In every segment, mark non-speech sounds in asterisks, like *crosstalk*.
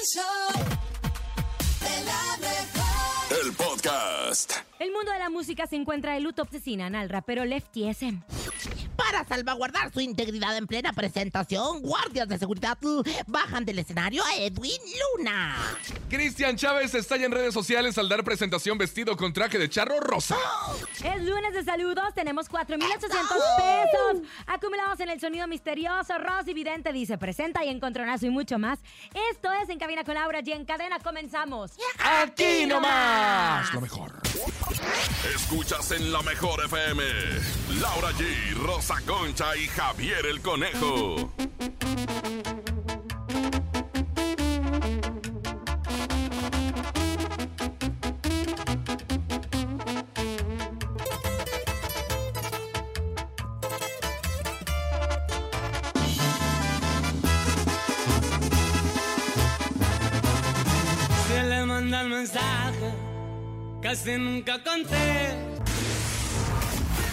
El show de la mejor. El podcast. El mundo de la música se encuentra de luto obsesinan al rapero Lefty SM. Para salvaguardar su integridad en plena presentación, guardias de seguridad bajan del escenario a Edwin Luna. Cristian Chávez estalla en redes sociales al dar presentación vestido con traje de charro rosa. Es lunes de saludos, tenemos 4,800 pesos acumulados en el sonido misterioso. Rosy Vidente dice presenta y encontronazo y mucho más. Esto es En Cabina con Laura y en cadena comenzamos. Aquí nomás. Lo mejor. Escuchas en la mejor FM. Laura G, Rosa Concha y Javier el Conejo. Se le manda el mensaje, casi nunca conté.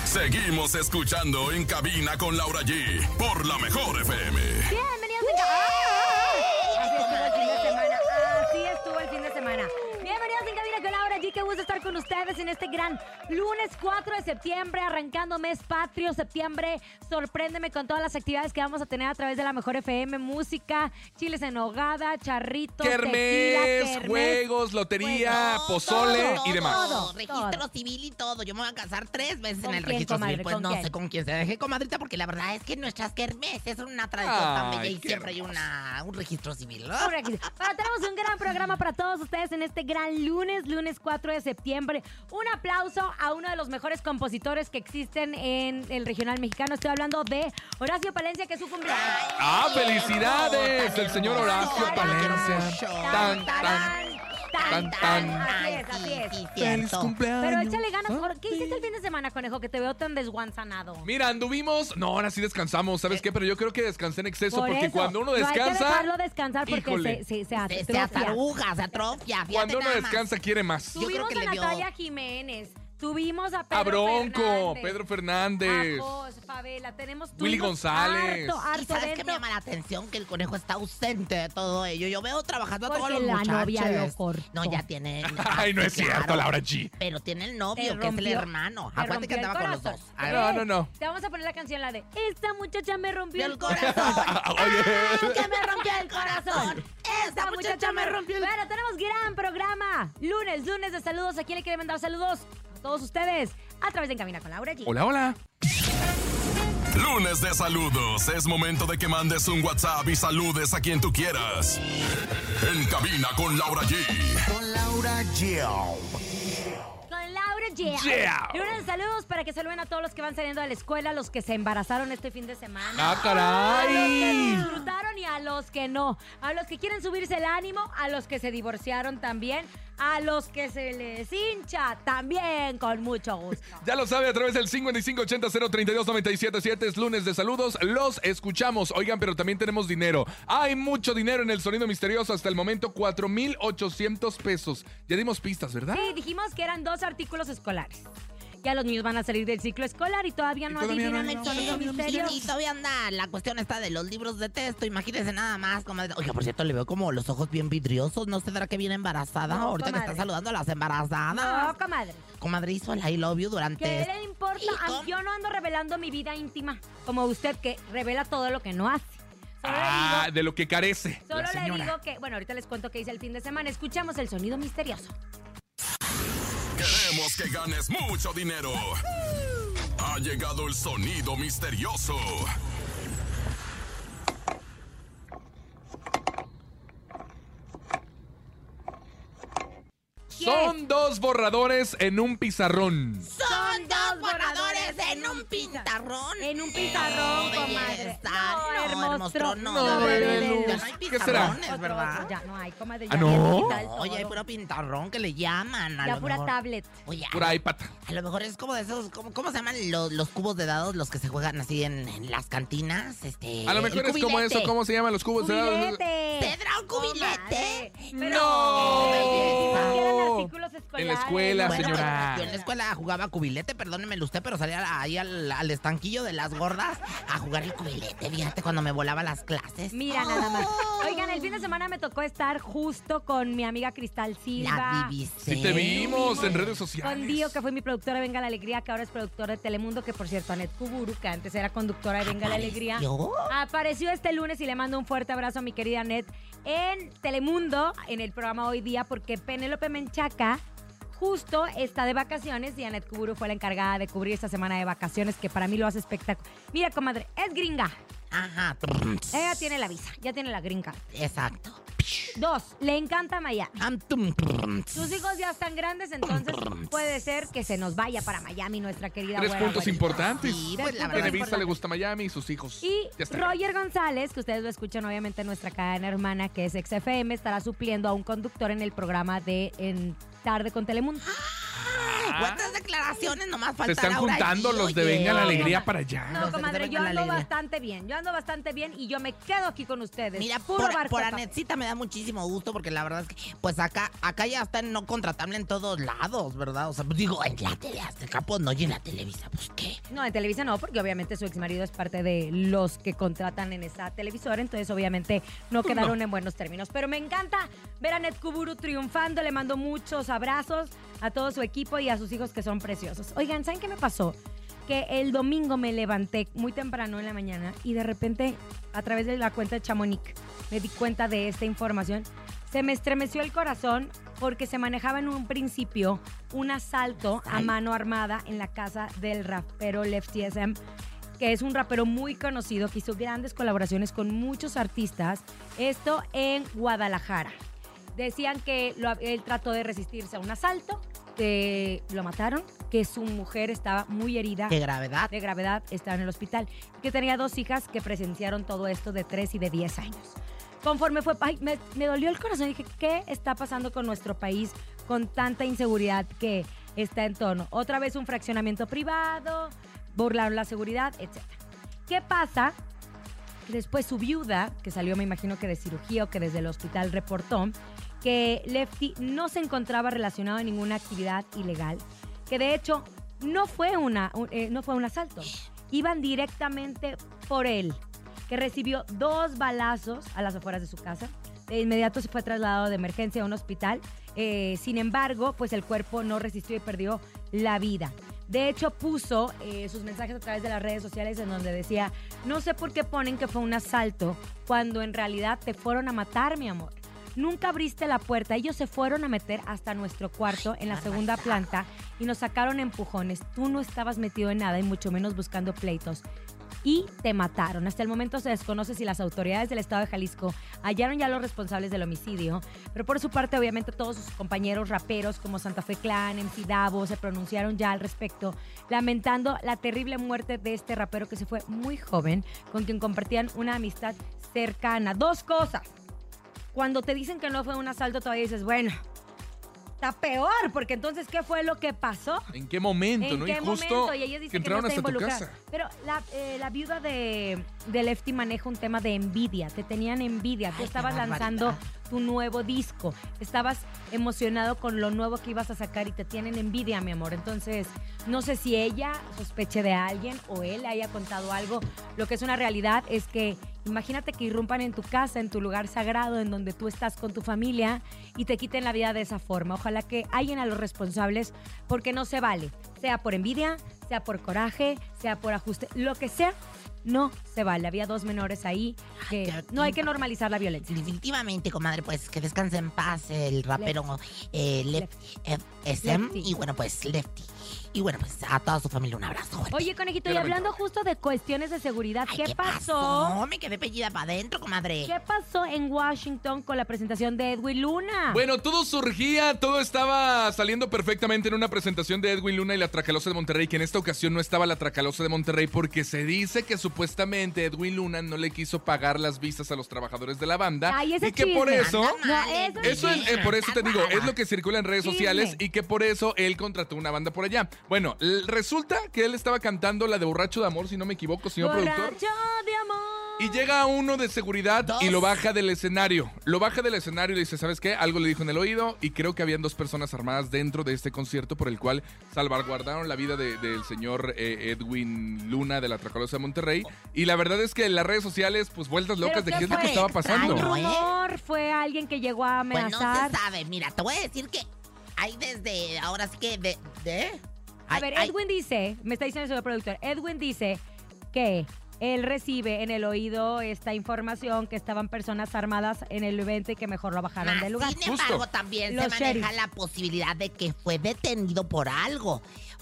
Seguimos escuchando en cabina con Laura G por la mejor FM. Bienvenidos en Cabina. Gusto estar con ustedes en este gran lunes 4 de septiembre, arrancando mes patrio. Septiembre, sorpréndeme con todas las actividades que vamos a tener a través de la mejor FM: música, chiles en hogada, charritos, tequila, juegos, lotería, pozole Todo, y demás. todo, registro todo. civil y todo. Yo me voy a casar tres veces ¿Con en el quién, registro comadre? civil. Pues ¿Con no quién? sé con quién se deje, comadrita, porque la verdad es que nuestras kermeses son una tradición tan bella y siempre hay una, un registro civil. ¿no? Ahora aquí. Bueno, tenemos un gran programa para todos ustedes en este gran lunes, lunes 4 de septiembre. Un aplauso a uno de los mejores compositores que existen en el regional mexicano. Estoy hablando de Horacio Palencia, que es su cumpleaños. ¡Ah, felicidades! El señor Horacio Palencia. Tan, tan. Tan, tan. Así es, así es. sí, Feliz cierto. cumpleaños. Pero échale ganas. ¿por ¿Qué hiciste el fin de semana, conejo? Que te veo tan desguanzanado. Mira, anduvimos. No, ahora sí descansamos. ¿Sabes qué? Pero yo creo que descansé en exceso Por porque eso, cuando uno No hay que descansa. dejarlo descansar porque se, se, se Se, se atrofia. ataruga, se atrofia. Cuando uno más. descansa quiere más. Yo creo Tuvimos que a le dio- Natalia Jiménez. Tuvimos a Pedro A Bronco, Fernández. Pedro Fernández. A Jos, Favela, tenemos Willy tuvimos González. Harto, ¿Y sabes qué me llama la atención? Que el conejo está ausente de todo ello. Yo veo trabajando a todos los la muchachos. novia lo cortó. No, ya tiene... *laughs* Ay, no es Claro. cierto, Laura G. Pero tiene el novio, que es el hermano. te Acuérdate que andaba con los corazón. dos. Ah, no, no, no. Te vamos a poner la canción, la de Esta muchacha me rompió el corazón. *laughs* Oye. que me rompió el corazón. Esta muchacha me rompió el Bueno, tenemos gran programa. Lunes, lunes de saludos. ¿A quién le quiere mandar saludos? A todos ustedes. A través de En Cabina con Laura G. Hola, hola. Lunes de saludos. Es momento de que mandes un WhatsApp y saludes a quien tú quieras. En cabina con Laura G. Con Laura G. Con Laura G. Yeah. Lunes de saludos para que saluden a todos los que van saliendo de la escuela, los que se embarazaron este fin de semana. ¡Ah, A los que caray! disfrutaron y a los que no. A los que quieren subirse el ánimo, a los que se divorciaron también, a los que se les hincha también, con mucho gusto. *laughs* Ya lo sabe a través del 5580-032-977. Es lunes de saludos. Los escuchamos. Oigan, pero también tenemos dinero. Hay mucho dinero en el sonido misterioso. Hasta el momento, 4,800 pesos. Ya dimos pistas, ¿verdad? Sí, dijimos que eran dos artículos escolares. Ya los niños van a salir del ciclo escolar y todavía Y no no adivinan hay- el sonido Y, misterio. y todavía anda la cuestión esta de los libros de texto. Imagínense nada más. comadre. Oiga, por cierto, le veo como los ojos bien vidriosos. ¿No se dará que viene embarazada? No, Ahorita que comadre. está saludando a las embarazadas. No, comadre. Comadre hizo el I love you durante... ¿Qué le importa? ¿Y Ah? Yo no ando revelando mi vida íntima, como usted que revela todo lo que no hace. Solo Ah, digo, de lo que carece. solo le digo que, bueno, ahorita les cuento qué hice el fin de semana. Escuchamos el sonido misterioso. Queremos que ganes mucho dinero. Ha llegado el sonido misterioso. Son dos borradores en un pizarrón. Son en un pintarrón. En un pizarrón, No, comadre. belleza. No, No, no. Hay Otro, ¿verdad? otro, Ya no hay, comadre. ¿Ah, no? Oye, hay puro pintarrón que le llaman. A Ya lo pura mejor. tablet. Oye, Pura iPad. A lo mejor es como de esos, ¿cómo, cómo se llaman los, los cubos de dados, los que se juegan así en, en las cantinas? Este, A lo mejor es como eso. ¿Cómo se llaman los cubos de dados? ¡Cubilete! ¿Tendrá un cubilete? ¡No! En la escuela, Bueno, señora. Yo en la escuela jugaba cubilete, perdónemelo usted, pero salía ahí al, al estanquillo de las gordas a jugar el cubilete, fíjate, cuando me volaba las clases. Mira nada más. Oigan, el fin de semana me tocó estar justo con mi amiga Cristal Silva. La viviste. Sí te vimos en redes sociales. Con Dio, que fue mi productora de Venga la Alegría, que ahora es productora de Telemundo, que por cierto, Anet Kuburu, que antes era conductora de Venga la Alegría. ¿Yo? Apareció este lunes y le mando un fuerte abrazo a mi querida Anet en Telemundo, en el programa Hoy Día, porque Penélope Menchaca justo está de vacaciones y Anet Kuburu fue la encargada de cubrir esta semana de vacaciones, que para mí lo hace espectacular. Mira, comadre, es gringa. Ajá. Ella tiene la visa, ya tiene la gringa. Exacto. Dos, le encanta Miami. Sus hijos ya están grandes, entonces puede ser que se nos vaya para Miami nuestra querida Tres puntos importantes. Sí, pues, la verdad le gusta Miami y sus hijos. Y. Roger González, que ustedes lo escuchan obviamente en nuestra cadena hermana, que es XFM, estará supliendo a un conductor en el programa de En Tarde con Telemundo. ¿Cuántas declaraciones nomás falta Se están Laura juntando allí, los de? Venga la Alegría no, para allá. No, comadre, yo ando bastante bien. Yo ando bastante bien y yo me quedo aquí con ustedes. Mira, Puro por, barco por. Anetcita me da muchísimo gusto porque la verdad es que, pues acá, acá ya está en no contratable en todos lados, ¿verdad? O sea, pues, digo, en la tele Azteca, pues no, y en la Televisa, pues qué. No, en Televisa no, porque obviamente su exmarido es parte de los que contratan en esa televisora, entonces obviamente no quedaron en buenos términos. Pero me encanta ver a Net Kuburu triunfando, le mando muchos abrazos a todo su equipo y a sus hijos que son preciosos. Oigan, ¿saben qué me pasó? Que el domingo me levanté muy temprano en la mañana y de repente, a través de la cuenta de Chamonix, me di cuenta de esta información. Se me estremeció el corazón porque se manejaba en un principio un asalto a mano armada en la casa del rapero Lefty SM, que es un rapero muy conocido que hizo grandes colaboraciones con muchos artistas. Esto en Guadalajara. Decían que lo- él trató de resistirse a un asalto, que lo mataron, que su mujer estaba muy herida Qué gravedad. de gravedad estaba en el hospital que tenía dos hijas que presenciaron todo esto de 3 y de 10 años. Conforme fue, ay, me, me dolió el corazón. Dije, ¿qué está pasando con nuestro país con tanta inseguridad que está en torno? Otra vez un fraccionamiento privado, burlaron la seguridad, etc. ¿Qué pasa? Después su viuda, que salió me imagino que de cirugía o que desde el hospital reportó, que Lefty no se encontraba relacionado a ninguna actividad ilegal, que de hecho no fue, una, un- eh, no fue un asalto, iban directamente por él, que recibió dos balazos a las afueras de su casa. De inmediato se fue trasladado de emergencia a un hospital. Eh, sin embargo, pues el cuerpo no resistió y perdió la vida. De hecho, puso eh, sus mensajes a través de las redes sociales en donde decía, no sé por qué ponen que fue un asalto cuando en realidad te fueron a matar, mi amor. Nunca abriste la puerta, ellos se fueron a meter hasta nuestro cuarto en la segunda planta y nos sacaron empujones. Tú no estabas metido en nada y mucho menos buscando pleitos y te mataron. Hasta el momento se desconoce si las autoridades del estado de Jalisco hallaron ya los responsables del homicidio, pero por su parte obviamente todos sus compañeros raperos como Santa Fe Clan, MC Davo se pronunciaron ya al respecto, lamentando la terrible muerte de este rapero que se fue muy joven, con quien compartían una amistad cercana. Dos cosas. Cuando te dicen que no fue un asalto, todavía dices, bueno, está peor, porque entonces, ¿qué fue lo que pasó? ¿En qué momento, ¿En no? qué y justo momento? Y ella dice que no está hasta tu involucrada. casa. Pero la, eh, la viuda de, de Lefty maneja un tema de envidia. Te tenían envidia. Tú Ay, estabas lanzando tu nuevo disco. Estabas emocionado con lo nuevo que ibas a sacar y te tienen envidia, mi amor. Entonces, no sé si ella sospeche de alguien o él le haya contado algo. Lo que es una realidad es que imagínate que irrumpan en tu casa, en tu lugar sagrado, en donde tú estás con tu familia y te quiten la vida de esa forma. Ojalá que alguien a los responsables, porque no se vale. Sea por envidia, sea por coraje, sea por ajuste, lo que sea, no se vale. Había dos menores ahí que no hay que normalizar la violencia. Definitivamente, comadre, pues que descanse en paz el rapero eh, Lefty eh, SM. Lefty. Y bueno, pues Lefty. Y bueno, pues a toda su familia un abrazo. fuerte. Oye, conejito, y hablando justo de cuestiones de seguridad, Ay, ¿qué, pasó? Me quedé pellida para adentro, comadre. ¿Qué pasó en Washington con la presentación de Edwin Luna? Bueno, todo surgía, todo estaba saliendo perfectamente en una presentación de Edwin Luna y la Tracalosa de Monterrey, que en esta ocasión no estaba la Tracalosa de Monterrey porque se dice que supuestamente Edwin Luna no le quiso pagar las visas a los trabajadores de la banda Ay, ese y que por eso... No, eso. Eso es, eh, por eso te digo, es lo que circula en redes Chisme. sociales y que por eso él contrató una banda por allá. Bueno, resulta que él estaba cantando la de Borracho de Amor, si no me equivoco, señor productor. Borracho de amor. Y llega uno de seguridad Dos. y lo baja del escenario. Lo baja del escenario y le dice, ¿sabes qué? Algo le dijo en el oído y creo que habían dos personas armadas dentro de este concierto por el cual salvaguardaron la vida de- del señor eh, Edwin Luna de la Tracalosa de Monterrey. Y la verdad es que en las redes sociales, pues vueltas locas de ¿Pero qué es lo que estaba pasando. ¿Un rumor? ¿Fue alguien que llegó a Pues no amenazar? se sabe. Mira, te voy a decir que hay desde. Ahora sí que. De, de- A ver, Edwin dice, me está diciendo el señor productor, Edwin dice que él recibe en el oído esta información que estaban personas armadas en el evento y que mejor lo bajaron Más del lugar. Sin embargo, Justo. también Los se maneja la posibilidad de que fue detenido por algo.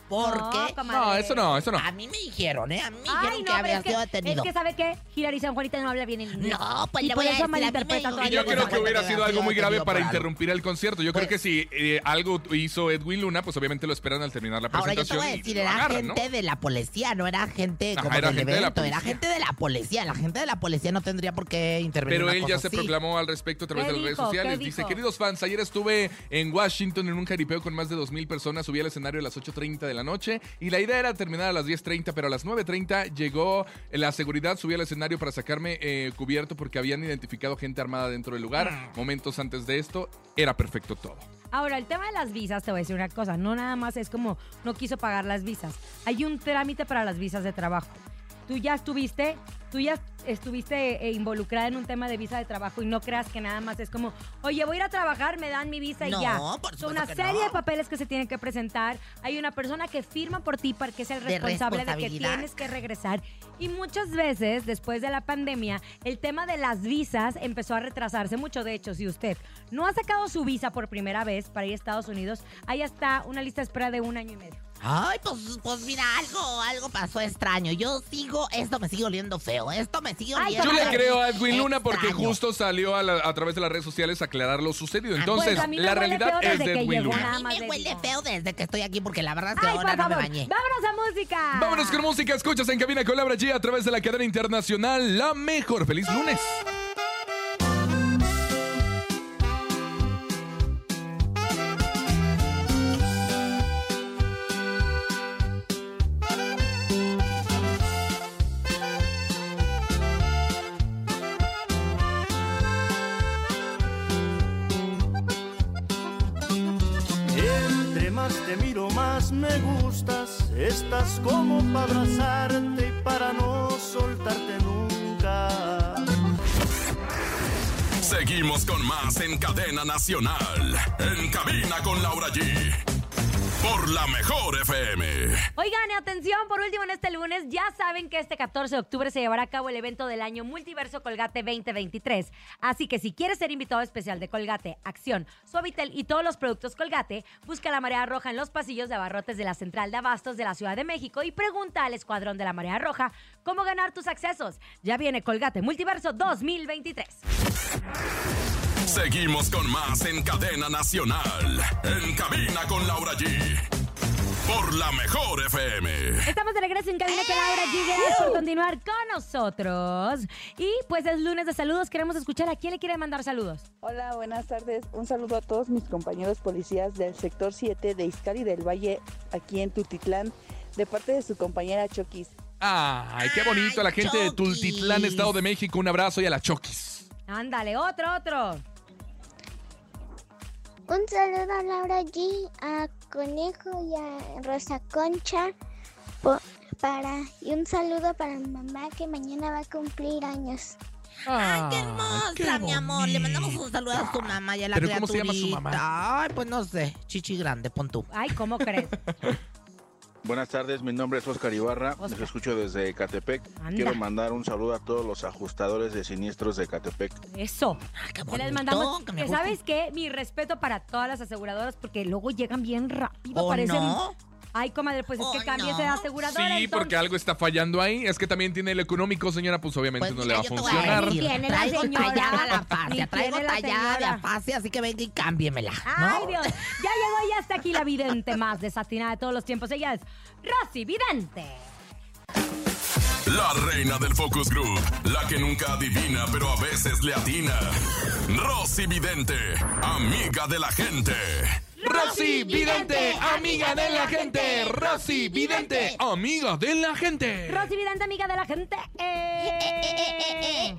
Porque comadre. No, eso no, eso no. a mí me dijeron, ¿eh? A mí me dijeron Ay, que no, pero había es que, sido detenido. es que ¿sabe qué? Hilary San Juanita no habla bien el inglés. No, pues y le por voy a eso decir, a mí me malinterpreta dijo- todavía Y yo creo que hubiera sido algo muy grave para interrumpir el concierto. Yo creo Pues- que si eh, algo hizo Edwin Luna, pues obviamente lo esperan al terminar la Ahora yo te presentación. voy a y decir, lo era agarran, ¿no? gente de la policía, no era gente Ajá, como era del gente de la evento, era policía. gente de la policía. La gente de la policía no tendría por qué intervenir. Pero en una él cosa ya se así. proclamó al respecto a través ¿Qué de las redes dijo? ¿Qué sociales. Dice, dijo? queridos fans, ayer estuve en Washington en un jaripeo con más de 2.000 personas. Subí al escenario a las 8.30 de la noche y la idea era terminar a las 10.30, pero a las 9.30 llegó la seguridad, subí al escenario para sacarme eh, cubierto porque habían identificado gente armada dentro del lugar. Mm. Momentos antes de esto, era perfecto todo. Ahora, el tema de las visas, te voy a decir una cosa, no nada más es como no quiso pagar las visas. Hay un trámite para las visas de trabajo. Tú ya estuviste, tú ya estuviste eh, involucrada en un tema de visa de trabajo y no creas que nada más es como, oye, voy a ir a trabajar, me dan mi visa No, y ya. por Son una que serie no. de papeles que se tienen que presentar. Hay una persona que firma por ti para que es el De responsable de, que responsabilidad. tienes que regresar. Y muchas veces, después de la pandemia, el tema de las visas empezó a retrasarse mucho. De hecho, si usted no ha sacado su visa por primera vez para ir a Estados Unidos, ahí está una lista de espera de un año y medio. Ay, pues, pues mira, algo, algo pasó extraño. Yo sigo, esto me sigue oliendo feo. Esto me sigue Ay, oliendo Yo le creo a Edwin Luna porque extraño. justo salió a, la- a través de las redes sociales a aclarar lo sucedido. Entonces, Pues a mí me la huele realidad feo es desde de que Edwin llegó Luna. nada A mí más me le huele feo desde que estoy aquí porque la verdad es que Ay, ahora no me favor, bañé. vámonos a música. Vámonos con música, escuchas en cabina con Laura G a través de la cadena internacional La Mejor. ¡Feliz lunes! Estás como para abrazarte y para no soltarte nunca. Seguimos con más en cadena nacional. En cabina con Laura G. Por la mejor FM. Oigan, atención, por último en este lunes, ya saben que este 14 de octubre se llevará a cabo el evento del año Multiverso Colgate 2023. Así que si quieres ser invitado especial de Colgate, Acción, Suavitel y todos los productos Colgate, busca la Marea Roja en los pasillos de abarrotes de la Central de Abastos de la Ciudad de México y pregunta al Escuadrón de la Marea Roja cómo ganar tus accesos. Ya viene Colgate Multiverso 2023. Seguimos con más en cadena nacional. En cabina con Laura G. Por la mejor FM. Estamos de regreso en cabina con Laura G. Gracias por continuar con nosotros. Y pues es lunes de saludos. Queremos escuchar a quién le quiere mandar saludos. Hola, buenas tardes. Un saludo a todos mis compañeros policías del sector 7 de Izcali del Valle, aquí en Tutitlán, de parte de su compañera Chokis. Ay, qué bonito. A la Ay, gente de. Tultitlán, Estado de México, un abrazo y a la Chokis. Ándale, otro, otro. Un saludo a Laura G, a Conejo y a Rosa Concha. para, y un saludo para mi mamá que mañana va a cumplir años. Ay, qué qué hermosa, mi amor. Le mandamos un saludo a tu mamá y a la ¿Pero cómo se llama su criaturita. mamá? Ay, pues no sé. Chichi grande, pon tú. Ay, ¿cómo crees? *laughs* Buenas tardes, mi nombre es Oscar Ibarra, Oscar. les escucho desde Catepec. Anda. Quiero mandar un saludo a todos los ajustadores de siniestros de Catepec. Eso. Ay, qué les mandamos. que me sabes qué? Mi respeto para todas las aseguradoras porque luego llegan bien rápido. ¿O parecen. no? Ay, comadre, pues es ¿O que cámbiese no? de aseguradora. Sí, entonces. porque algo está fallando ahí. Es que también tiene el económico, señora, pues obviamente Pues no mira, le va a funcionar. decir. Tiene la traigo señora. tallada la Ni fascia, traigo la así que venga y cámbiemela. Ay. Dios. Ya llegó ya hasta aquí la vidente más desatinada de todos los tiempos. Ella es Rosy Vidente. La reina del Focus Group. La que nunca adivina, pero a veces le atina. Rosy Vidente. Amiga de la gente. Rosy Vidente, amiga de la gente. Rosy Vidente, amiga de la gente. Rosy Vidente, amiga de la gente. Eh.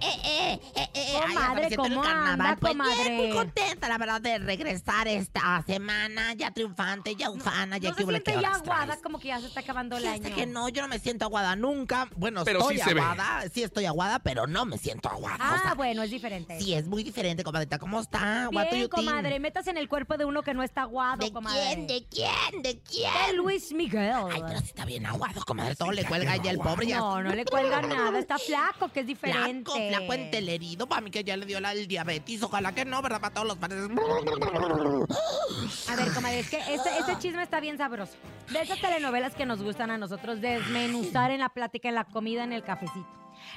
Comadre, Ay, ¿cómo anda, Pues comadre? muy contenta, la verdad, de regresar esta semana ya triunfante, ya ufana, ya ¿No que se hubo siente que ya aguada como que ya se está acabando el año? que no, yo no me siento aguada nunca. Bueno, Pero estoy sí se ve. aguada, sí estoy aguada, pero no me siento aguada. Ah, o sea, bueno, es diferente. sí, es muy diferente, comadrita. ¿Cómo está? Bien, comadre, metas en el cuerpo de uno que no está aguado, ¿De comadre. quién? ¿De quién? ¿De quién? De Luis Miguel. Ay, pero sí está bien aguado, comadre. Todo le cuelga ya el pobre. Ya No, no le cuelga nada, está flaco, que es diferente. Flaco, flaco entelerido. Para mí que ya le dio la, el diabetes. Ojalá que no, ¿verdad? Para todos los padres. A ver, comadre, es que este, este chisme está bien sabroso. De esas telenovelas que nos gustan a nosotros desmenuzar en la plática, en la comida, en el cafecito.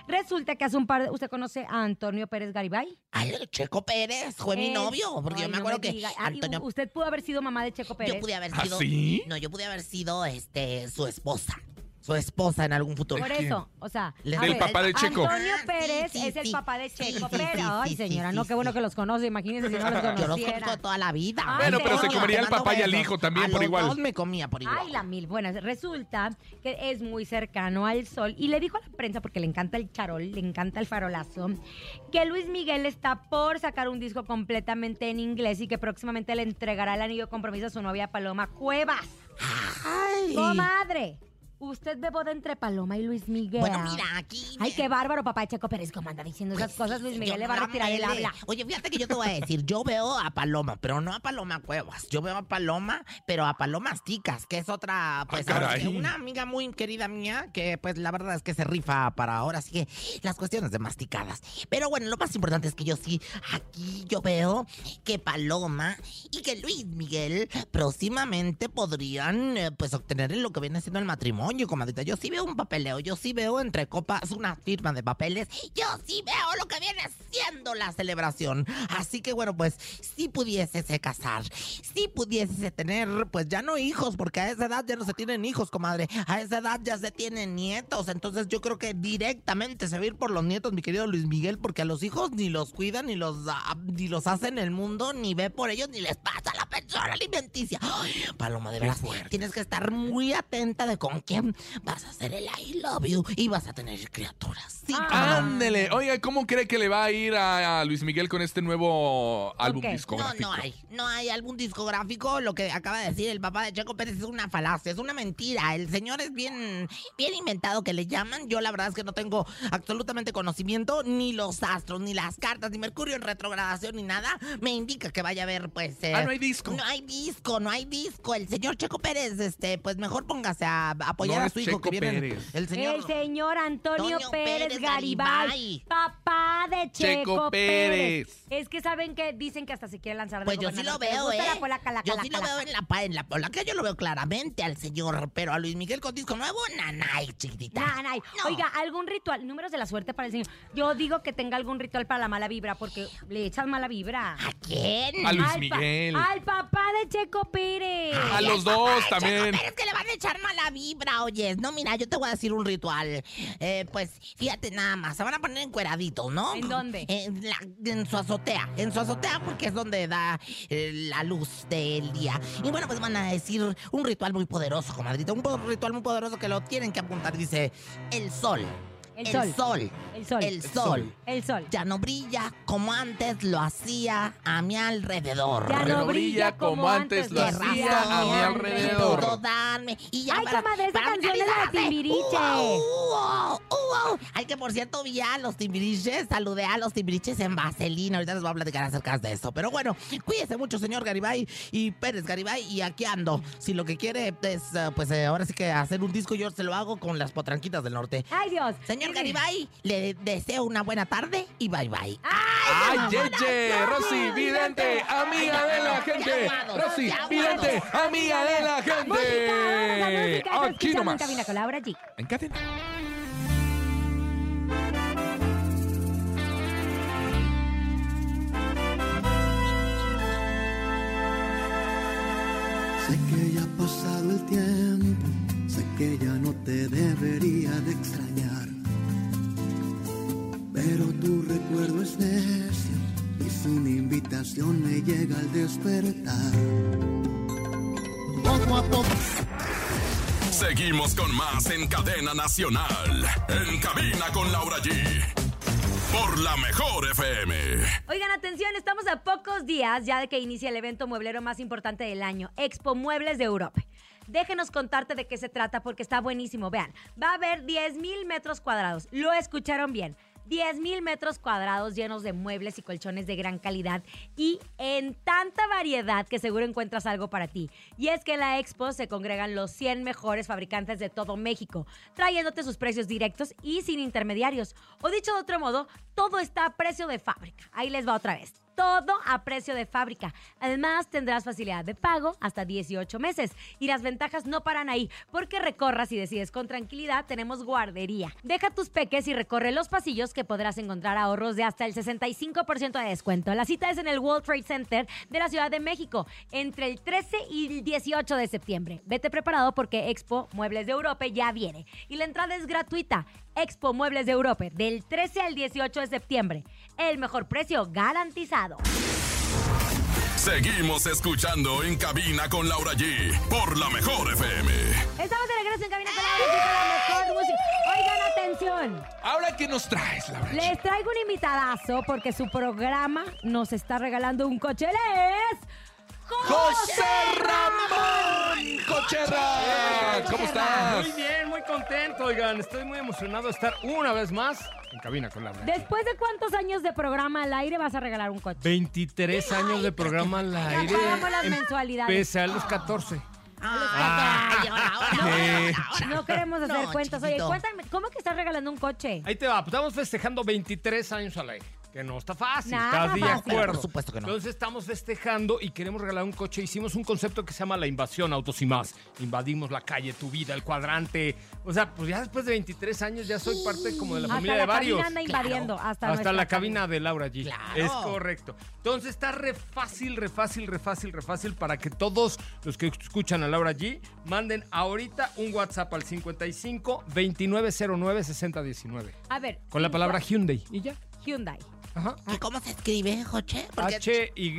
Resulta que hace un par de... ¿Usted conoce a Antonio Pérez Garibay? Ay, Checo Pérez fue mi Eh, novio. Porque ay, yo me no acuerdo que diga. Ah, Antonio. Usted pudo haber sido mamá de Checo Pérez. Yo pude haber ¿Ah, sido. sí? No, yo pude haber sido este su esposa. Su esposa en algún futuro. Por eso, o sea, a ver, papá de Checo. Antonio sí, Pérez sí, es el sí. papá de Checo sí, Pérez. sí, Ay, sí, señora, sí, no, sí, qué bueno sí. que los conoce. Imagínense si no los *laughs* Yo los conociera. conozco de toda la vida. Ay, Bueno, pero se comería Te al mando papá y al besos. hijo también A por los igual. dos me comía por igual. Ay, la mil. Bueno, resulta que es muy cercano al sol y le dijo a la prensa, porque le encanta el charol, le encanta el farolazo, que Luis Miguel está por sacar un disco completamente en inglés y que próximamente le entregará el anillo de compromiso a su novia Paloma Cuevas. Ay. Comadre, usted ve boda entre Paloma y Luis Miguel. Bueno, mira, aquí. Ay, qué bárbaro, papá de Checo Pérez, ¿cómo anda diciendo esas Pues cosas? Luis Miguel le va a retirar el me habla. Oye, fíjate que yo te voy a decir, yo veo a Paloma, pero no a Paloma Cuevas. Yo veo a Paloma, pero a Palomas Ticas, que es otra, pues, Ah, que una amiga muy querida mía, que pues la verdad es que se rifa para ahora, así que las cuestiones de masticadas. Pero bueno, lo más importante es que yo sí, aquí yo veo que Paloma y que Luis Miguel próximamente podrían, eh, pues, obtener lo que viene siendo el matrimonio, comadita. Yo sí veo un papeleo, yo sí veo entre copas una firma de papeles, yo sí veo lo que viene siendo la celebración. Así que bueno, pues, si pudiese casar, si pudiese tener, pues ya no hijos, porque a esa edad ya no se tienen hijos, comadre. A esa edad ya se tienen nietos. Entonces yo creo que directamente se va a ir por los nietos, mi querido Luis Miguel, porque a los hijos ni los cuidan, ni los, ah, ni los hace en el mundo, ni ve por ellos, ni les pasa pensión alimenticia. Ay, Paloma, de verdad, tienes que estar muy atenta de con quién vas a hacer el I love you y vas a tener criaturas. Sí, Ah. no. Ándele. Oiga, ¿cómo cree que le va a ir a, a Luis Miguel con este nuevo álbum? No, discográfico? no hay. No hay álbum discográfico. Lo que acaba de decir el papá de Checo Pérez es una falacia, es una mentira. El señor es bien, bien inventado que le llaman. Yo la verdad es que no tengo absolutamente conocimiento, ni los astros, ni las cartas, ni Mercurio en retrogradación, ni nada. Me indica que vaya a haber, pues. eh, Ah, no hay disco. No hay disco, no hay disco. El señor Checo Pérez, este, pues mejor póngase a apoyar No a es su hijo Checo que viene. Pérez. El señor. El señor Antonio, Antonio Pérez, Pérez Garibay, Garibay. papá de Checo, Checo Pérez. Pérez. Es que saben que dicen que hasta se quiere lanzar de Pues yo sí lo veo, ¿eh? la polaca, la yo cala, sí lo cala. veo en la, en la polaca, yo lo veo claramente al señor, pero a Luis Miguel con disco nuevo, nanay, chiquitita. Nah. No. Oiga, algún ritual, números de la suerte para el señor. Yo digo que tenga algún ritual para la mala vibra, porque le echan mala vibra. ¿A quién? A Luis Al pa- Miguel. al papá de Checo Pérez. A los dos papá de Checo también. Pérez que le van a echar mala vibra, oyes. No, mira, yo te voy a decir un ritual. Eh, pues, fíjate nada más, se van a poner encueraditos, ¿no? ¿En dónde? En, la- en su azotea. En su azotea porque es donde da eh, la luz del día. Y bueno, pues van a decir un ritual muy poderoso, comadrita. Un ritual muy poderoso que lo tienen que apuntar. Dice, el sol. El el sol. sol. El sol. El sol. El sol. Ya no brilla como antes lo hacía a mi alrededor. Ya no brilla como antes lo hacía a mi alrededor. darme. Y ya Ay, comadre, esa canción es la de Timbiriche. Ay, que por cierto vi a los timbiriches, saludé a los timbiriches en Vaselina. Ahorita les voy a platicar acerca de eso. Pero bueno, cuídese mucho, señor Garibay y Pérez Garibay. Y aquí ando. Si lo que quiere es, eh, pues eh, ahora sí que hacer un disco, yo se lo hago con las potranquitas del norte. Ay, Dios. Señor. Garibay, le deseo una buena tarde y bye bye. ¡Ay, Yeye! Rosy Vidente, amiga de la gente. Rosy Vidente, amiga de la gente. Aquí nomás. En cadena. Sé que ya ha pasado el tiempo, sé que ya no te debería de extrañar. Pero tu recuerdo es necio y sin invitación me llega al despertar. poco a poco. Seguimos con más en cadena nacional. En cabina con Laura G. Por la mejor FM. Oigan, atención, estamos a pocos días ya de que inicie el evento mueblero más importante del año, Expo Muebles de Europa. Déjenos contarte de qué se trata porque está buenísimo. Vean, va a haber 10 mil metros cuadrados. Lo escucharon bien. 10 mil metros cuadrados llenos de muebles y colchones de gran calidad y en tanta variedad que seguro encuentras algo para ti. Y es que en la expo se congregan los 100 mejores fabricantes de todo México, trayéndote sus precios directos y sin intermediarios. O dicho de otro modo, todo está a precio de fábrica. Ahí les va otra vez todo a precio de fábrica. Además, tendrás facilidad de pago hasta 18 meses. Y las ventajas no paran ahí, porque recorras y decides con tranquilidad, tenemos guardería. Deja tus peques y recorre los pasillos que podrás encontrar ahorros de hasta el 65% de descuento. La cita es en el World Trade Center de la Ciudad de México, entre el 13 y el 18 de septiembre. Vete preparado porque Expo Muebles de Europa ya viene. Y la entrada es gratuita. Expo Muebles de Europa, del 13 al 18 de septiembre. El mejor precio garantizado. Seguimos escuchando en cabina con Laura G. Por la mejor FM. Estamos de regreso en Cabina con la Música, la mejor música. Oigan, atención. Ahora, ¿qué nos traes, Laura? G? Les traigo un invitadazo porque su programa nos está regalando un coche. Él es... ¡José Ramón Cocherra! ¿Cómo estás? Muy bien, muy contento, oigan. Estoy muy emocionado de estar una vez más en cabina con la Blanca. Después de cuántos años de programa al aire vas a regalar un coche. 23 años de programa al Ya aire. pagamos las mensualidades. Pese a los 14. Ay, ahora, ahora, *laughs* ahora, Sí. ahora. No queremos hacer No, cuentas. Oye, chiquito. cuéntame, ¿cómo que estás regalando un coche? Ahí te va, pues estamos festejando 23 años al aire. Que no está fácil, Nada ¿estás de fácil. acuerdo? Por supuesto que no. Entonces estamos festejando y queremos regalar un coche. Hicimos un concepto que se llama la invasión autos y más. Invadimos la calle, tu vida, el cuadrante. O sea, pues ya después de 23 años ya soy parte como de la Hasta familia la de varios. cabina anda invadiendo. Hasta, Hasta la cabina de Laura G. Claro. Es correcto. Entonces está re fácil, re fácil, re fácil, re fácil para que todos los que escuchan a Laura G manden ahorita un WhatsApp al 55 2909 6019 A ver. con la palabra Hyundai. ¿Y ya? Hyundai. Ajá. ¿Y cómo se escribe, Joche? Porque H Y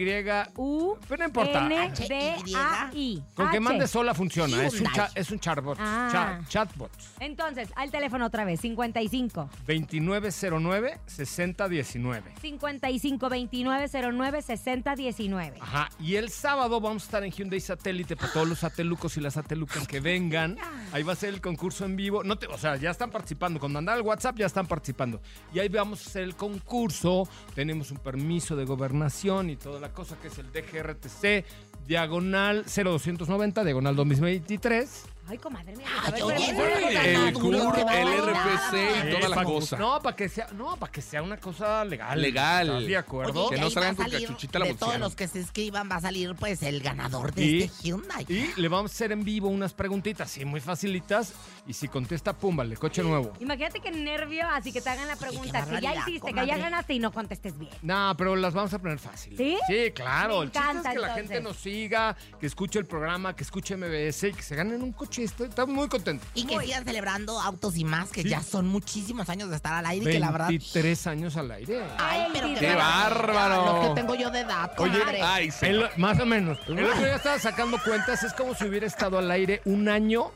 U Pero no importa. N D A I. con que mande sola funciona. Es un, Hyundai. cha- es un chatbot. Ah. Cha- chatbot. Entonces, al teléfono otra vez, 55 2909 6019 55 2909 6019. Ajá, y el sábado vamos a estar en Hyundai Satélite para todos los satelucos y las satelucas que vengan. Ahí va a ser el concurso en vivo. No te, o sea, ya están participando. Con mandar el WhatsApp ya están participando. Y ahí vamos a hacer el concurso. Tenemos un permiso de gobernación y toda la cosa que es el DGRTC, diagonal 0290, diagonal 2023. Ay, comadre mía. Ay, a ver, oye, pero- oye, pero- El CUR, el. RFC y toda la cosa. No, para que sea, no, para que sea una cosa legal. Legal. ¿Estás de acuerdo? Oye, Que no ahí salgan a con salir cachuchita la De todos los que se escriban va a salir, pues, el ganador de Y- este Hyundai. Y le vamos a hacer en vivo unas preguntitas, sí, muy facilitas. Y si contesta, pum, vale, coche nuevo. Imagínate qué nervio, así que te hagan la pregunta que ya hiciste, que ya ganaste y no contestes bien. No, pero las vamos a poner fáciles. ¿Sí? Sí, claro. Me el chiste es que la entonces. gente nos siga, que escuche el programa, que escuche MBS y que se ganen un coche. Estoy, estoy muy contento. Y que sigan celebrando autos y más, que Sí. ya son muchísimos años de estar al aire y que la verdad. 23 años al aire. Ay, pero ¡Qué bárbaro! Los que tengo yo de edad, Oye, comadre. Ay, sí. El- más o menos. El otro día estaba sacando cuentas, es como si hubiera estado al aire un año,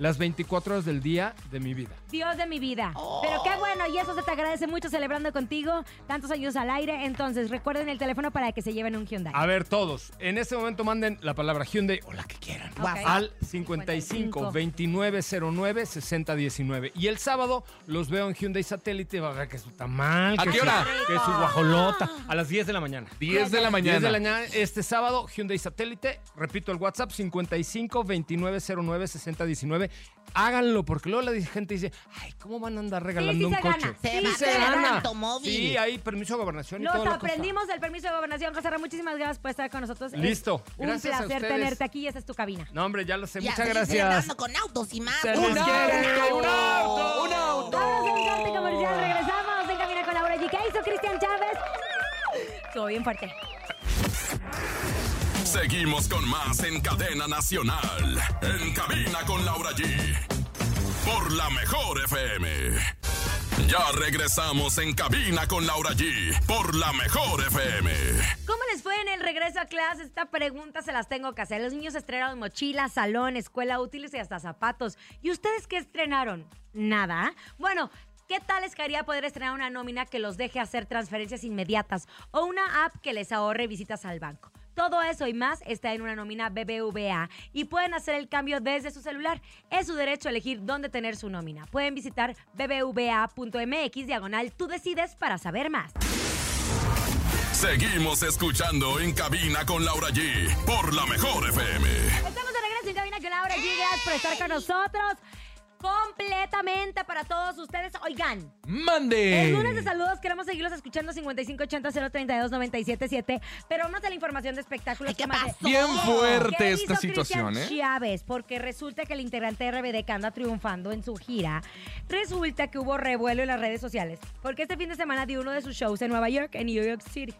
las 24 horas del día de mi vida. Dios de mi vida. Pero qué bueno, y eso se te agradece mucho celebrando contigo tantos años al aire. Entonces, recuerden el teléfono para que se lleven un Hyundai. A ver, todos, en este momento manden la palabra Hyundai o la que quieran. Al 55 2909 6019. Y el sábado los veo en Hyundai Satélite. Va a ver que es su tamal. ¿A que qué su- hora? Que su guajolota. A las 10 de la mañana. 10 de la 10 mañana. de la mañana, este sábado, Hyundai Satélite. Repito el WhatsApp, 55 2909 6019. Háganlo, porque luego la gente dice, ay, ¿cómo van a andar regalando sí un se coche? gana. Se Sí, va a se gana. automóvil. Sí, hay permiso de gobernación y cosa. aprendimos del permiso de gobernación. José Ramón, muchísimas gracias por estar con nosotros. Es Listo. un Gracias a placer ustedes. tenerte aquí y esta es tu cabina. No, hombre, ya lo sé. Ya, Muchas gracias. con autos y más. ¡Un auto! ¡Un auto! ¡Un auto! Vámonos a un corte comercial. Regresamos en Cabina con Laura G. ¿Qué hizo Cristian Chávez? Estuvo bien fuerte. Seguimos con más en cadena nacional. En cabina con Laura G. Por la mejor FM. Ya regresamos en cabina con Laura G. Por la mejor FM. ¿Cómo les fue en el regreso a clase? Esta pregunta se las tengo que hacer. Los niños estrenaron mochilas, salón, escuela, útiles y hasta zapatos. ¿Y ustedes qué estrenaron? Nada. Bueno, ¿Qué tal les caería poder estrenar una nómina que los deje hacer transferencias inmediatas o una app que les ahorre visitas al banco? Todo eso y más está en una nómina BBVA y pueden hacer el cambio desde su celular. Es su derecho a elegir dónde tener su nómina. Pueden visitar bbva.mx diagonal tú decides para saber más. Seguimos escuchando en cabina con Laura G por la mejor FM. Estamos de regreso en cabina con Laura G. Gracias por estar con nosotros. Completamente para todos ustedes. Oigan, ¡Mande! el lunes de saludos queremos seguirlos escuchando 5580-032-977. Pero vamos a la información de espectáculos. ¿Qué comadre. pasó? Bien fuerte ¿Qué esta hizo situación, Cristian ¿eh? Chávez? Porque resulta que el integrante de RBD que anda triunfando en su gira, resulta que hubo revuelo en las redes sociales. Porque este fin de semana dio uno de sus shows en Nueva York, en New York City.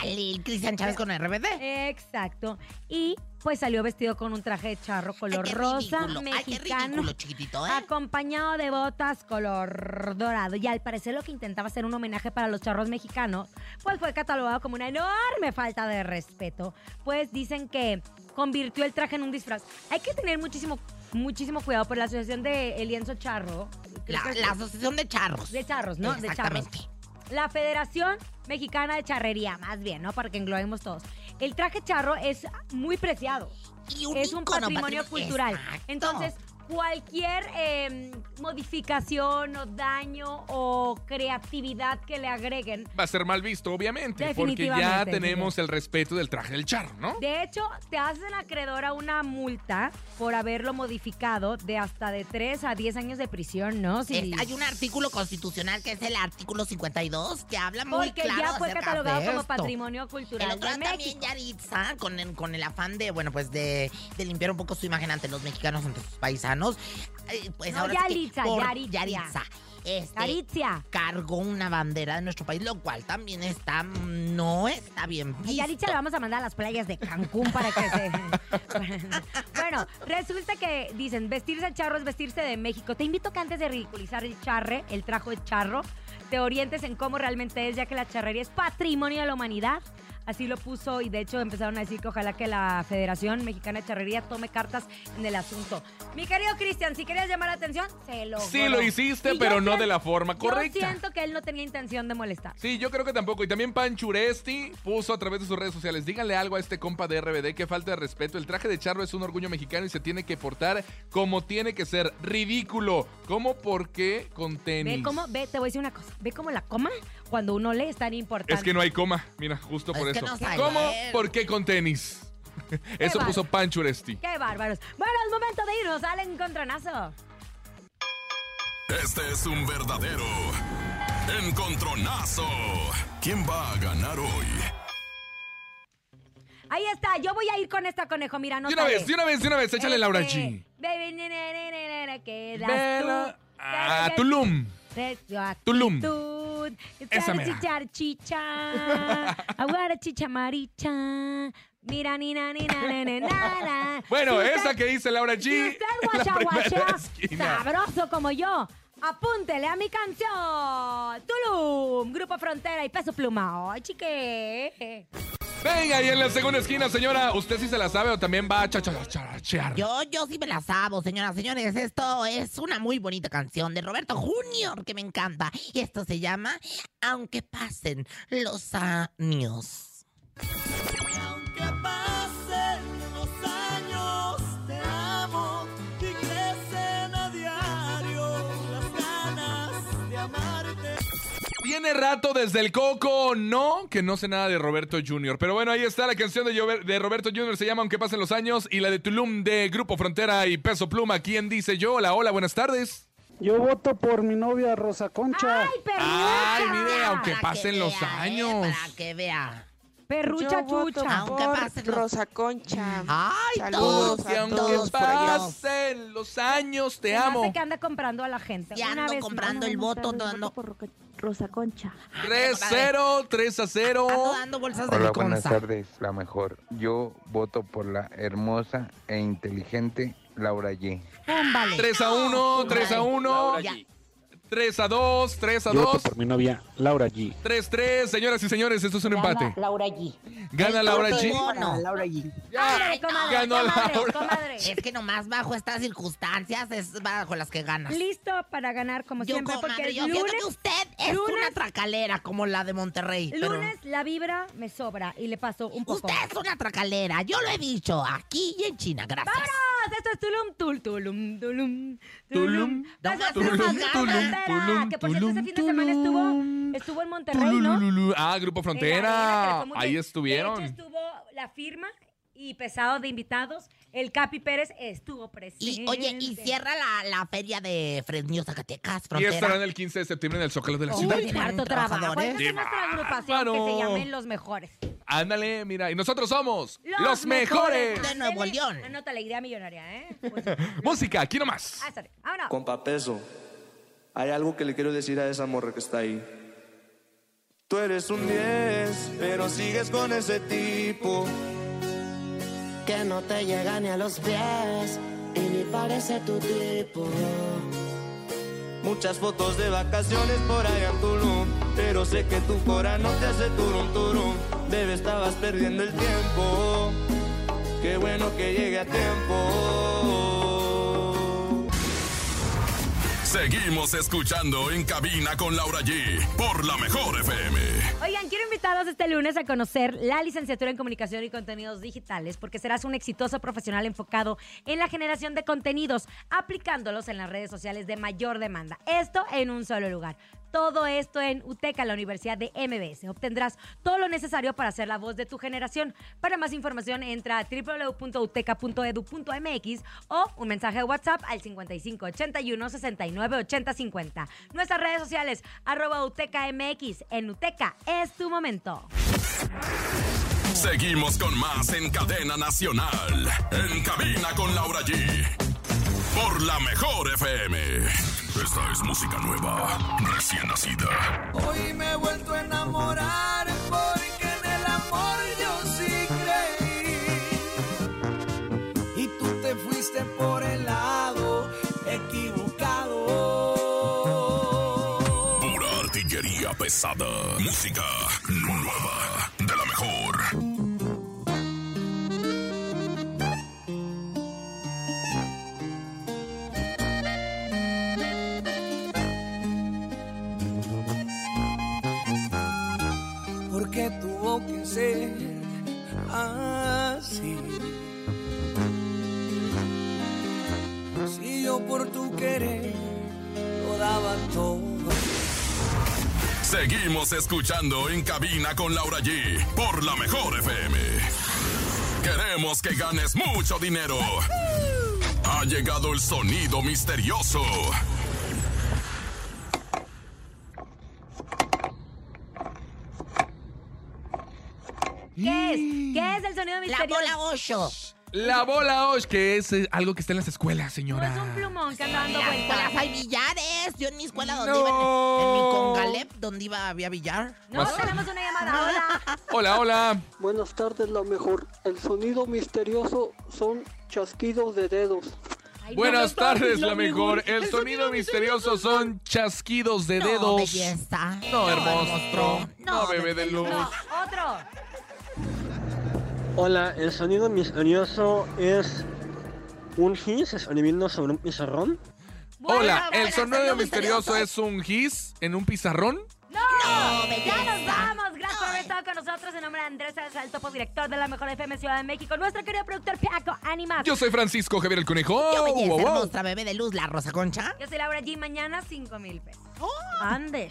Dale, el Cristian Chávez con RBD. Exacto. Y pues salió vestido con un traje de charro color Ay, rosa ridículo. Ay, mexicano. ridículo, chiquitito, ¿eh? Acompañado de botas color dorado. Y al parecer lo que intentaba hacer un homenaje para los charros mexicanos, pues fue catalogado como una enorme falta de respeto. Pues dicen que convirtió el traje en un disfraz. Hay que tener muchísimo, muchísimo cuidado por la asociación de El Lienzo Charro. La, la asociación de charros. De charros, ¿no? De charros. La Federación Mexicana de Charrería, más bien, ¿no? Para que englobemos todos. El traje charro es muy preciado. Y un es un patrimonio patrimonio- cultural. Exacto. Entonces, cualquier eh, modificación o daño o creatividad que le agreguen. Va a ser mal visto, obviamente, porque ya tenemos el respeto del traje del charro, ¿no? De hecho, te hacen acreedora una multa por haberlo modificado de hasta de 3 a 10 años de prisión, ¿no? Si- Es- hay un artículo constitucional que es el artículo 52 que habla muy porque claro ya fue catalogado de como esto. patrimonio cultural El otro de también. Yaritza, con el, con el afán de, bueno, pues de, de limpiar un poco su imagen ante los mexicanos, ante sus paisanos, eh, pues No, ahora sí que Yaritza, Yaritza. Yaritza, este, cargó una bandera de nuestro país, lo cual también está, mm, no está bien Y visto. a Licha le vamos a mandar a las playas de Cancún para que se... *laughs* bueno, resulta que dicen, vestirse de charro es vestirse de México. Te invito que antes de ridiculizar el charre, el trajo de charro, te orientes en cómo realmente es, ya que la charrería es patrimonio de la humanidad. Así lo puso y de hecho empezaron a decir que ojalá que la Federación Mexicana de Charrería tome cartas en el asunto. Mi querido Cristian, si querías llamar la atención, se lo Sí lo hiciste, pero no de la forma correcta. Yo siento que él no tenía intención de molestar. Sí, yo creo que tampoco. Y también Panchuresti puso a través de sus redes sociales, díganle algo a este compa de RBD, que falta de respeto. El traje de charro es un orgullo mexicano y se tiene que portar como tiene que ser. Ridículo. ¿Cómo? ¿Por qué con tenis? Ve cómo, ve, te voy a decir una cosa. Ve cómo la coma cuando uno lee es tan importante. Es que no hay coma. Mira, justo por Es que eso. no ¿Cómo? ¿Por qué con tenis? *laughs* Eso puso Panchuresti. ¡Qué bárbaros! Bueno, es momento de irnos al encontronazo. Este es un verdadero encontronazo. ¿Quién va a ganar hoy? Ahí está, yo voy a ir con esta conejo, mira, no De una vez, de una vez, de una vez. Échale Laura Este, G. Baby, ne, ne, quedas tú. a Tulum. Tulum. Tulum. Esa chichar chicha. *laughs* Aguara chicha maricha. Mira, ni na, ni na, ne, ne, na, na. Bueno, Si usted- esa que dice Laura G. Si usted guacha esquina. sabroso como yo, apúntele a mi canción. Tulum, Grupo Frontera y Peso Pluma. Ay, chique. Venga, y en la segunda esquina, señora, ¿usted sí se la sabe o también va a chachachachear? Yo, yo sí me la sabo, señoras, señores. Esto es una muy bonita canción de Roberto Junior que me encanta. Y esto se llama Aunque pasen los años. Tiene rato desde el coco, no, que no sé nada de Roberto Jr. Pero bueno, ahí está la canción de, Roberto Jr. Se llama Aunque pasen los años y la de Tulum de Grupo Frontera y Peso Pluma. ¿Quién dice yo? Hola, hola, buenas tardes. Yo voto por mi novia Rosa Concha. ¡Ay, perrucha! Ay, mire, aunque Para pasen que los vea, ¿eh? años. Para que vea. Perrucha Yo voto chucha. Aunque por pasen los- Rosa Concha. Ay, Saludos todos, Que a aunque todos por pasen los años, te hace amo. que anda comprando a la gente. Ya Una ando vez comprando más. el voto, dando, Rosa Concha. 3-0, 3 a 0. ando dando bolsas de Hola, buenas liconza. tardes, la mejor. Yo voto por la hermosa e inteligente Laura vale. 3 a 1, 3 a 1. Ya. 3 a 2, 3 a Yo voto 2. por mi novia Laura G. 3 3, señoras y señores, esto es un empate. Laura G. Gana Laura G. No, Laura G. Ándale, comadre, ganó comadre, Laura. comadre. Es que nomás bajo estas circunstancias es bajo las que ganas. Listo para ganar como Yo, siempre porque comadre, es yo siento lunes. que usted es lunes- una tracalera como la de Monterrey. pero- Lunes la vibra me sobra y le paso un poco. Usted es una tracalera, yo lo he dicho, aquí y en China, gracias. ¡Vámonos! Esto es Tulum, tul, tulum, tulum, Tulum, tulum, tulum, tulum, Que por cierto, ese fin de semana estuvo, estuvo en Monterrey, ¿no? Ah, Grupo Frontera. Ahí estuvieron. Estuvo la firma y pesado de invitados. El Capi Pérez estuvo presente. Y, oye, y cierra la, la feria de Fresnillo, Zacatecas, Y frontera. estarán el 15 de septiembre en el Zócalo de la Uy, ciudad. harto trabajo. trabajadores. Esa es nuestra agrupación que se llamen Los Mejores. Ándale, mira. Y nosotros somos los, mejores. de Nuevo León. Anota la idea millonaria, ¿eh? *laughs* Música, aquí nomás. Ah. Vámonos. Compa Peso, hay algo que le quiero decir a esa morra que está ahí. Tú eres un 10, pero sigues con ese tipo. Que no te llega ni a los pies y ni parece tu tipo. Muchas fotos de vacaciones por allá en Tulum, pero sé que tu cora no te hace turum turum. Bebé, estabas perdiendo el tiempo. Qué bueno que llegue a tiempo. Seguimos escuchando en cabina con Laura G por la mejor FM. Este lunes a conocer la licenciatura en Comunicación y Contenidos Digitales porque serás un exitoso profesional enfocado en la generación de contenidos, aplicándolos en las redes sociales de mayor demanda. Esto en un solo lugar. Todo esto en UTECA, la Universidad de MBS. Obtendrás todo lo necesario para ser la voz de tu generación. Para más información, entra a www.uteca.edu.mx o un mensaje de WhatsApp al 5581 69 80 50. Nuestras redes sociales, arroba UTECA. En UTECA es tu momento. Seguimos con más en cadena nacional. En cabina con Laura G. Por la mejor FM. Esta es música nueva, recién nacida. Hoy me he vuelto a enamorar porque en el amor yo sí creí. Y tú te fuiste por el lado equivocado. Pura artillería pesada. Música nueva, Seguimos escuchando en cabina con Laura G por la mejor FM. Queremos que ganes mucho dinero. Ha llegado el sonido misterioso. ¿Qué es? ¿Qué es el sonido misterioso? bola 8. La bola Osh, que es eh, algo que está en las escuelas, señora. Es un plumón que anda dando vueltas. escuelas billares. Yo en mi escuela donde No. iba, en, en mi Congalep, donde iba había billar. No, tenemos una llamada. Hola. *laughs* Hola, hola. Buenas tardes, la mejor. El sonido misterioso son chasquidos de dedos. Buenas tardes, la mejor. El sonido misterioso son chasquidos de No, dedos. belleza. No, No, hermoso. No, No, bebé de luz. No, otro. Hola, el sonido misterioso es un gis escribiendo sobre un pizarrón. Hola, el sonido misterioso misterioso. es un gis en un pizarrón. ¡No! No, ya nos vamos. Gracias por haber estado con nosotros. En nombre de Andrés el topo director de la Mejor FM Ciudad de México. Nuestro querido productor Piaco Animas. Yo soy Francisco Javier el Conejo. Yo belleza Wow, wow. hermosa, bebé de luz, la Rosa Concha. Yo soy Laura G. Mañana, 5 mil pesos. Ande.